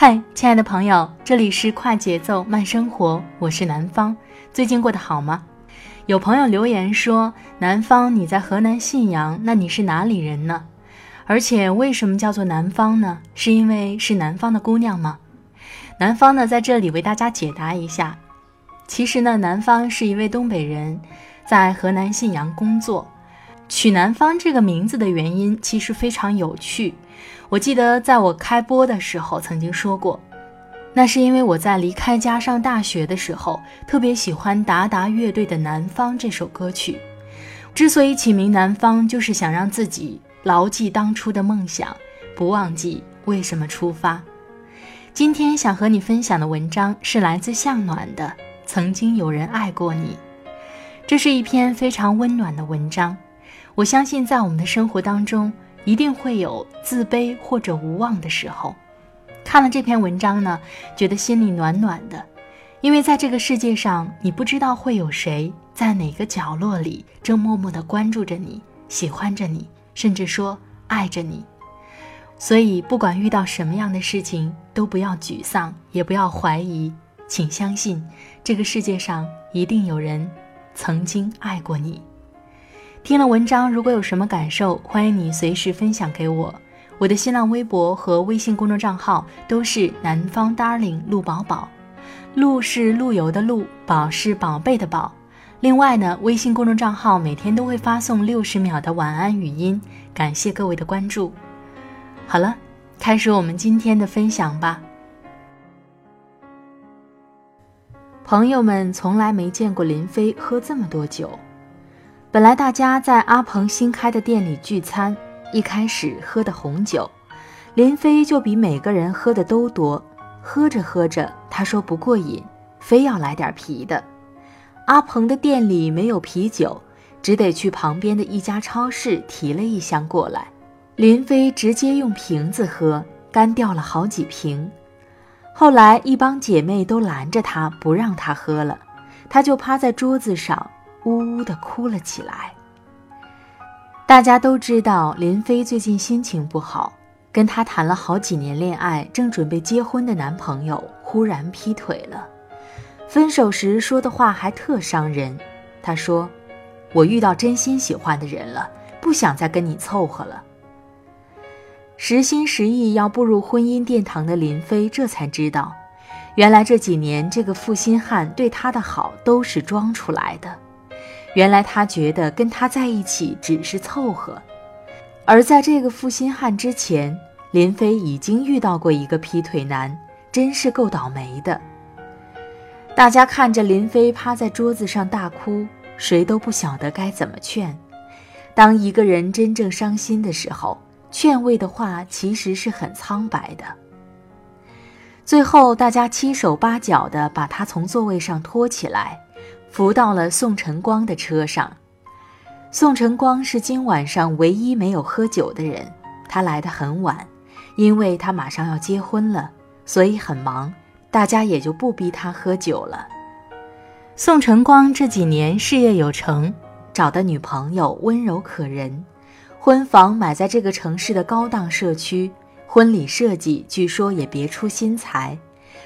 嗨，亲爱的朋友，这里是快节奏慢生活，我是南方。最近过得好吗？有朋友留言说，南方你在河南信阳，那你是哪里人呢？而且为什么叫做南方呢？是因为是南方的姑娘吗？南方呢，在这里为大家解答一下。其实呢，南方是一位东北人，在河南信阳工作。取南方这个名字的原因其实非常有趣。我记得在我开播的时候曾经说过，那是因为我在离开家上大学的时候，特别喜欢达达乐队的《南方》这首歌曲。之所以起名南方，就是想让自己牢记当初的梦想，不忘记为什么出发。今天想和你分享的文章是来自向暖的《曾经有人爱过你》，这是一篇非常温暖的文章。我相信在我们的生活当中。一定会有自卑或者无望的时候。看了这篇文章呢，觉得心里暖暖的，因为在这个世界上，你不知道会有谁在哪个角落里正默默地关注着你，喜欢着你，甚至说爱着你。所以，不管遇到什么样的事情，都不要沮丧，也不要怀疑，请相信，这个世界上一定有人曾经爱过你。听了文章，如果有什么感受，欢迎你随时分享给我。我的新浪微博和微信公众账号都是南方 darling 陆宝宝，陆是陆游的陆，宝是宝贝的宝。另外呢，微信公众账号每天都会发送六十秒的晚安语音，感谢各位的关注。好了，开始我们今天的分享吧。朋友们从来没见过林飞喝这么多酒。本来大家在阿鹏新开的店里聚餐，一开始喝的红酒，林飞就比每个人喝的都多。喝着喝着，他说不过瘾，非要来点啤的。阿鹏的店里没有啤酒，只得去旁边的一家超市提了一箱过来。林飞直接用瓶子喝，干掉了好几瓶。后来一帮姐妹都拦着他，不让他喝了，他就趴在桌子上。呜呜地哭了起来。大家都知道林飞最近心情不好，跟他谈了好几年恋爱、正准备结婚的男朋友忽然劈腿了。分手时说的话还特伤人。他说：“我遇到真心喜欢的人了，不想再跟你凑合了。”实心实意要步入婚姻殿堂的林飞这才知道，原来这几年这个负心汉对他的好都是装出来的。原来他觉得跟他在一起只是凑合，而在这个负心汉之前，林飞已经遇到过一个劈腿男，真是够倒霉的。大家看着林飞趴在桌子上大哭，谁都不晓得该怎么劝。当一个人真正伤心的时候，劝慰的话其实是很苍白的。最后，大家七手八脚地把他从座位上拖起来。扶到了宋晨光的车上。宋晨光是今晚上唯一没有喝酒的人，他来的很晚，因为他马上要结婚了，所以很忙，大家也就不逼他喝酒了。宋晨光这几年事业有成，找的女朋友温柔可人，婚房买在这个城市的高档社区，婚礼设计据说也别出心裁。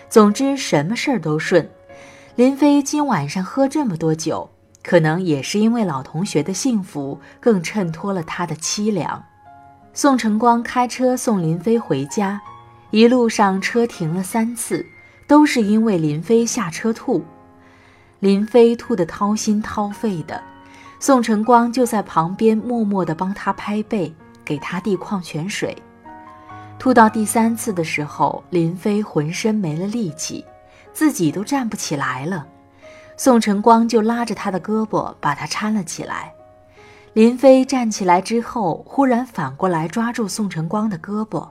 总之，什么事儿都顺。林飞今晚上喝这么多酒，可能也是因为老同学的幸福更衬托了他的凄凉。宋晨光开车送林飞回家，一路上车停了三次，都是因为林飞下车吐。林飞吐得掏心掏肺的，宋晨光就在旁边默默地帮他拍背，给他递矿泉水。吐到第三次的时候，林飞浑身没了力气，自己都站不起来了。宋晨光就拉着他的胳膊，把他搀了起来。林飞站起来之后，忽然反过来抓住宋晨光的胳膊，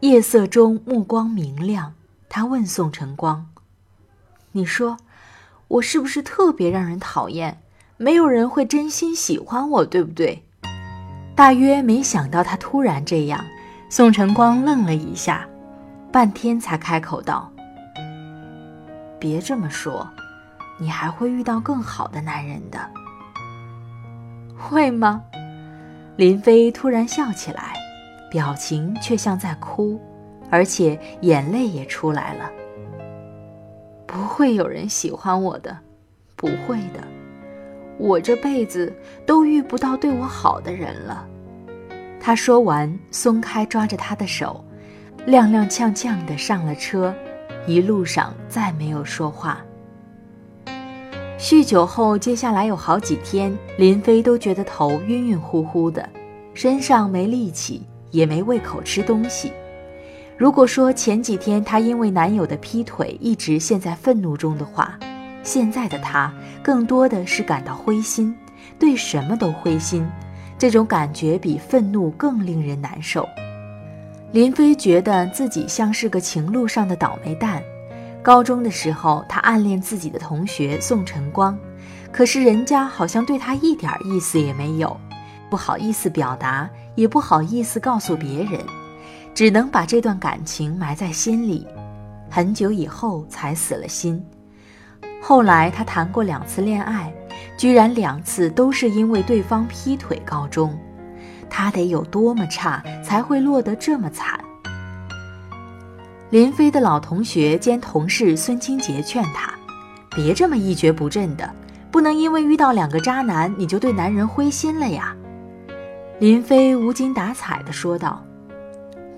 夜色中目光明亮。他问宋晨光：“你说，我是不是特别让人讨厌？没有人会真心喜欢我，对不对？”大约没想到他突然这样，宋晨光愣了一下，半天才开口道：“别这么说，你还会遇到更好的男人的。”会吗？林飞突然笑起来，表情却像在哭，而且眼泪也出来了。不会有人喜欢我的，不会的，我这辈子都遇不到对我好的人了。他说完，松开抓着他的手，踉踉跄跄地上了车，一路上再没有说话。酗酒后，接下来有好几天，林飞都觉得头晕晕乎乎的，身上没力气，也没胃口吃东西。如果说前几天她因为男友的劈腿一直陷在愤怒中的话，现在的她更多的是感到灰心，对什么都灰心。这种感觉比愤怒更令人难受。林飞觉得自己像是个情路上的倒霉蛋。高中的时候，他暗恋自己的同学宋晨光，可是人家好像对他一点意思也没有，不好意思表达，也不好意思告诉别人，只能把这段感情埋在心里，很久以后才死了心。后来他谈过两次恋爱，居然两次都是因为对方劈腿告终，他得有多么差才会落得这么惨？林飞的老同学兼同事孙清杰劝他：“别这么一蹶不振的，不能因为遇到两个渣男你就对男人灰心了呀。”林飞无精打采地说道：“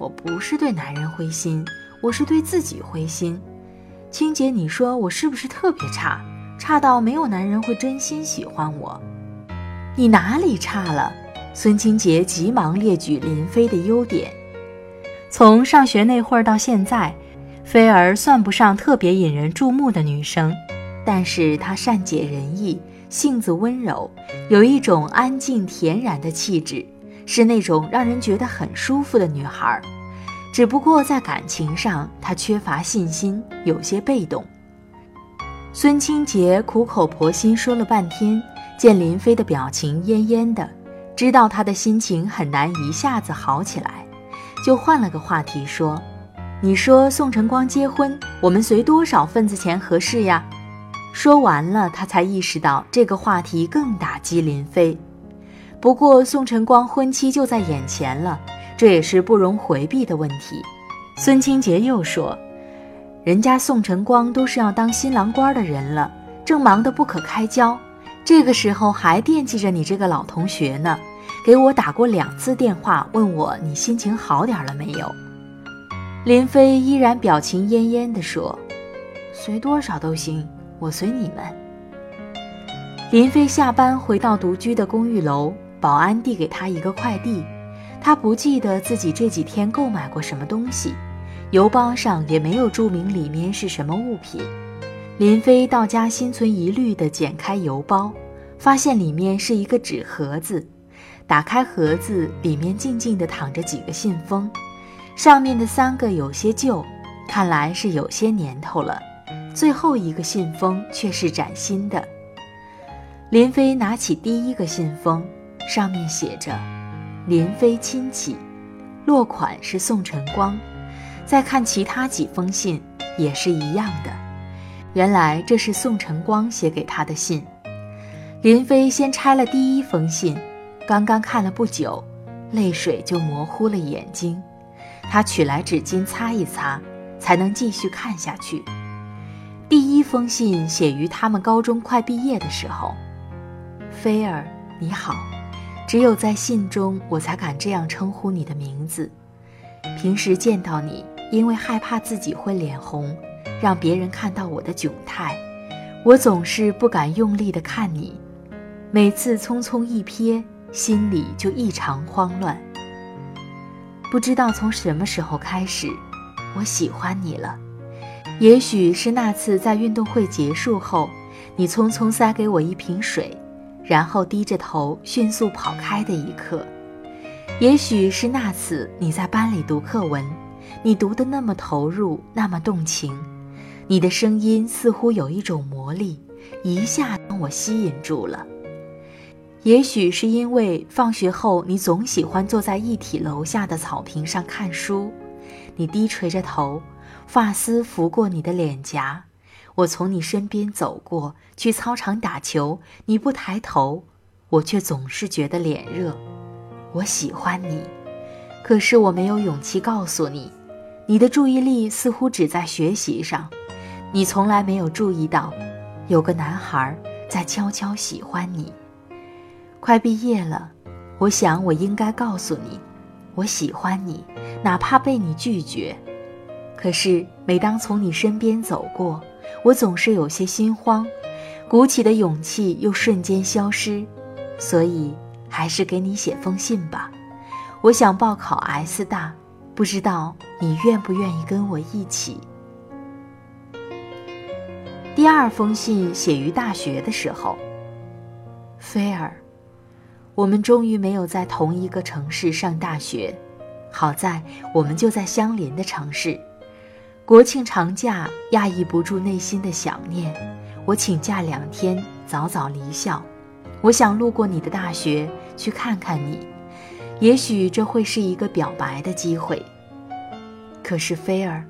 我不是对男人灰心，我是对自己灰心。清杰，你说我是不是特别差？差到没有男人会真心喜欢我？你哪里差了？”孙清杰急忙列举林飞的优点。从上学那会儿到现在，菲儿算不上特别引人注目的女生，但是她善解人意，性子温柔，有一种安静恬然的气质，是那种让人觉得很舒服的女孩。只不过在感情上，她缺乏信心，有些被动。孙清杰苦口婆心说了半天，见林飞的表情恹恹的，知道他的心情很难一下子好起来。就换了个话题说：“你说宋晨光结婚，我们随多少份子钱合适呀？”说完了，他才意识到这个话题更打击林飞。不过宋晨光婚期就在眼前了，这也是不容回避的问题。孙清杰又说：“人家宋晨光都是要当新郎官的人了，正忙得不可开交，这个时候还惦记着你这个老同学呢。”给我打过两次电话，问我你心情好点了没有？林飞依然表情恹恹地说：“随多少都行，我随你们。”林飞下班回到独居的公寓楼，保安递给他一个快递，他不记得自己这几天购买过什么东西，邮包上也没有注明里面是什么物品。林飞到家心存疑虑地剪开邮包，发现里面是一个纸盒子。打开盒子，里面静静地躺着几个信封，上面的三个有些旧，看来是有些年头了。最后一个信封却是崭新的。林飞拿起第一个信封，上面写着“林飞亲戚”，落款是宋晨光。再看其他几封信，也是一样的。原来这是宋晨光写给他的信。林飞先拆了第一封信。刚刚看了不久，泪水就模糊了眼睛。他取来纸巾擦一擦，才能继续看下去。第一封信写于他们高中快毕业的时候。菲儿，你好。只有在信中，我才敢这样称呼你的名字。平时见到你，因为害怕自己会脸红，让别人看到我的窘态，我总是不敢用力地看你。每次匆匆一瞥，心里就异常慌乱。不知道从什么时候开始，我喜欢你了。也许是那次在运动会结束后，你匆匆塞给我一瓶水。然后低着头迅速跑开的一刻，也许是那次你在班里读课文，你读得那么投入，那么动情，你的声音似乎有一种魔力，一下将我吸引住了。也许是因为放学后你总喜欢坐在一体楼下的草坪上看书，你低垂着头，发丝拂过你的脸颊。我从你身边走过去操场打球，你不抬头，我却总是觉得脸热。我喜欢你，可是我没有勇气告诉你。你的注意力似乎只在学习上，你从来没有注意到，有个男孩在悄悄喜欢你。快毕业了，我想我应该告诉你，我喜欢你，哪怕被你拒绝。可是每当从你身边走过，我总是有些心慌，鼓起的勇气又瞬间消失，所以还是给你写封信吧。我想报考 S 大，不知道你愿不愿意跟我一起。第二封信写于大学的时候。菲儿，我们终于没有在同一个城市上大学，好在我们就在相邻的城市。国庆长假，压抑不住内心的想念，我请假两天，早早离校。我想路过你的大学，去看看你，也许这会是一个表白的机会。可是菲儿，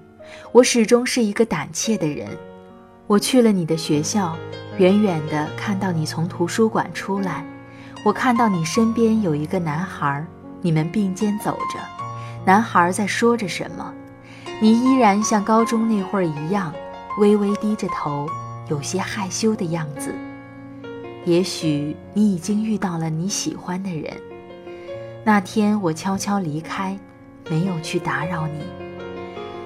我始终是一个胆怯的人。我去了你的学校，远远的看到你从图书馆出来，我看到你身边有一个男孩，你们并肩走着，男孩在说着什么。你依然像高中那会儿一样，微微低着头，有些害羞的样子。也许你已经遇到了你喜欢的人。那天我悄悄离开，没有去打扰你。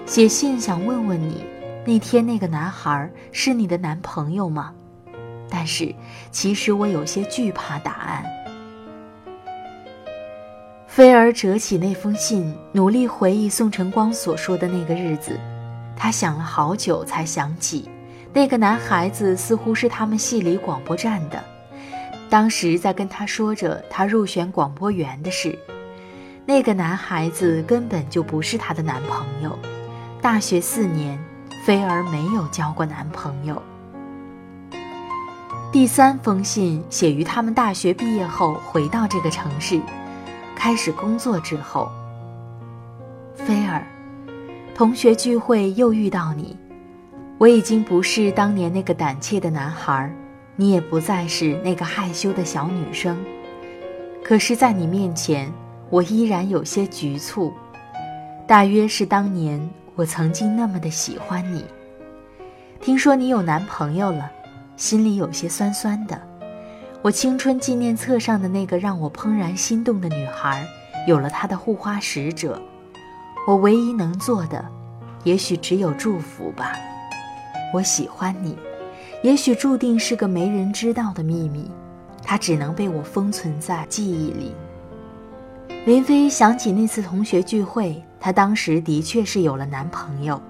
写信想问问你，那天那个男孩是你的男朋友吗？但是其实我有些惧怕答案。菲儿折起那封信，努力回忆宋晨光所说的那个日子。他想了好久，才想起，那个男孩子似乎是他们系里广播站的。当时在跟他说着他入选广播员的事。那个男孩子根本就不是他的男朋友。大学四年，菲儿没有交过男朋友。第三封信写于他们大学毕业后回到这个城市。开始工作之后，菲儿，同学聚会又遇到你，我已经不是当年那个胆怯的男孩，你也不再是那个害羞的小女生，可是，在你面前，我依然有些局促，大约是当年我曾经那么的喜欢你。听说你有男朋友了，心里有些酸酸的。我青春纪念册上的那个让我怦然心动的女孩，有了她的护花使者。我唯一能做的，也许只有祝福吧。我喜欢你，也许注定是个没人知道的秘密，它只能被我封存在记忆里。林飞想起那次同学聚会，她当时的确是有了男朋友。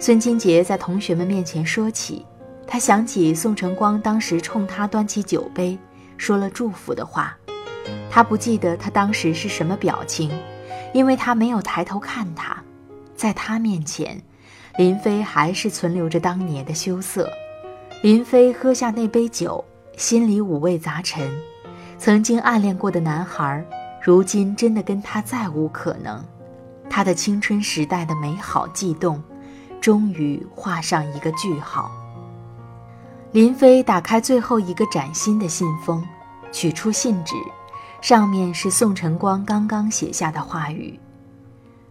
孙金杰在同学们面前说起。他想起宋晨光当时冲他端起酒杯，说了祝福的话。他不记得他当时是什么表情，因为他没有抬头看他。在他面前，林飞还是存留着当年的羞涩。林飞喝下那杯酒，心里五味杂陈。曾经暗恋过的男孩，如今真的跟他再无可能。他的青春时代的美好悸动，终于画上一个句号。林飞打开最后一个崭新的信封，取出信纸，上面是宋晨光刚刚写下的话语：“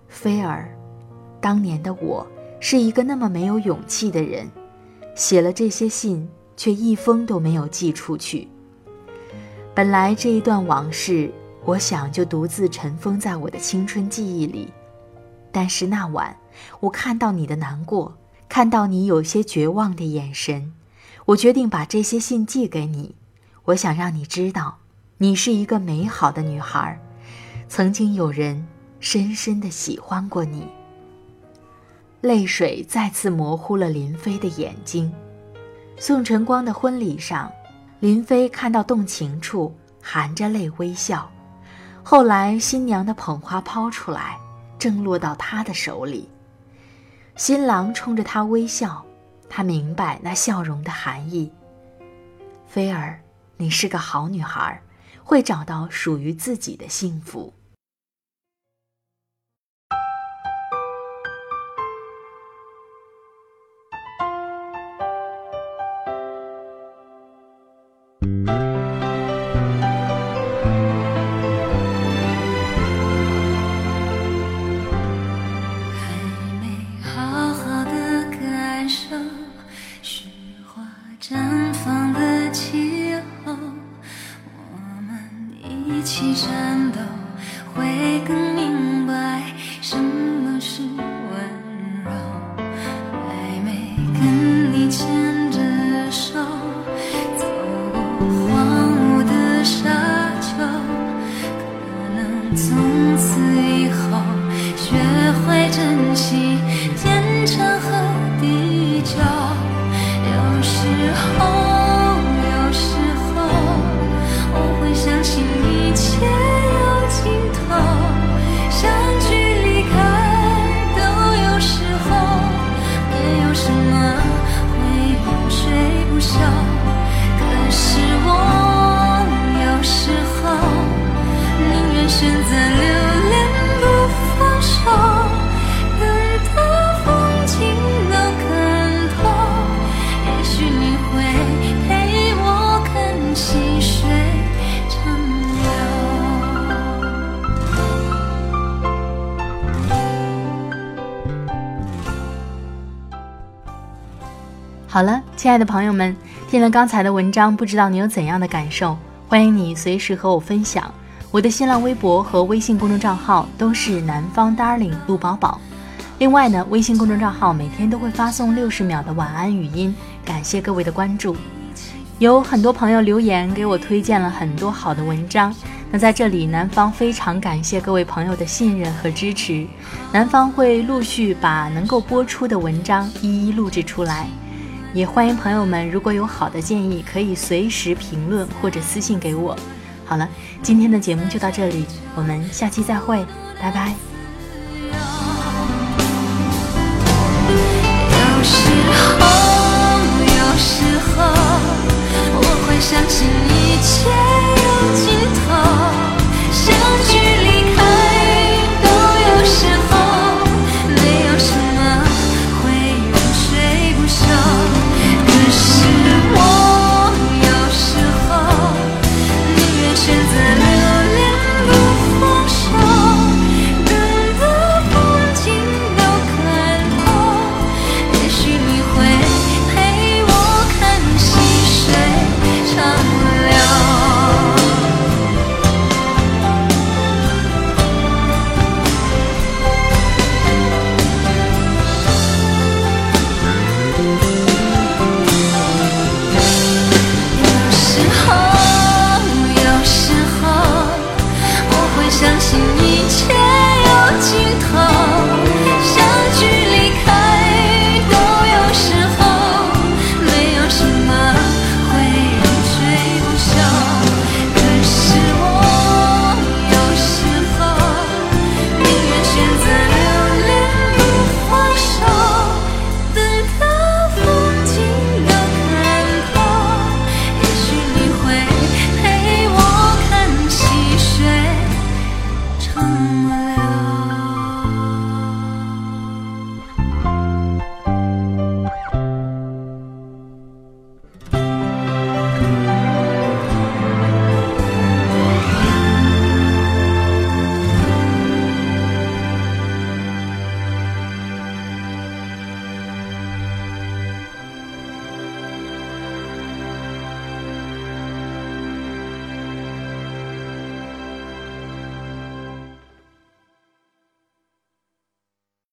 菲儿，当年的我是一个那么没有勇气的人，写了这些信，却一封都没有寄出去。本来这一段往事，我想就独自尘封在我的青春记忆里。但是那晚，我看到你的难过，看到你有些绝望的眼神，我决定把这些信寄给你。我想让你知道，你是一个美好的女孩，曾经有人深深的喜欢过你。泪水再次模糊了林飞的眼睛。宋晨光的婚礼上，林飞看到动情处，含着泪微笑。后来新娘的捧花抛出来。正落到他的手里，新郎冲着他微笑，他明白那笑容的含义。菲儿，你是个好女孩，会找到属于自己的幸福。亲爱的朋友们，听了刚才的文章，不知道你有怎样的感受？欢迎你随时和我分享。我的新浪微博和微信公众账号都是南方 Darling 陆宝宝。另外呢，微信公众账号每天都会发送六十秒的晚安语音，感谢各位的关注。有很多朋友留言给我推荐了很多好的文章，那在这里，南方非常感谢各位朋友的信任和支持。南方会陆续把能够播出的文章一一录制出来。也欢迎朋友们，如果有好的建议，可以随时评论或者私信给我。好了，今天的节目就到这里，我们下期再会，拜拜。有时候，有时候，我会相信一切。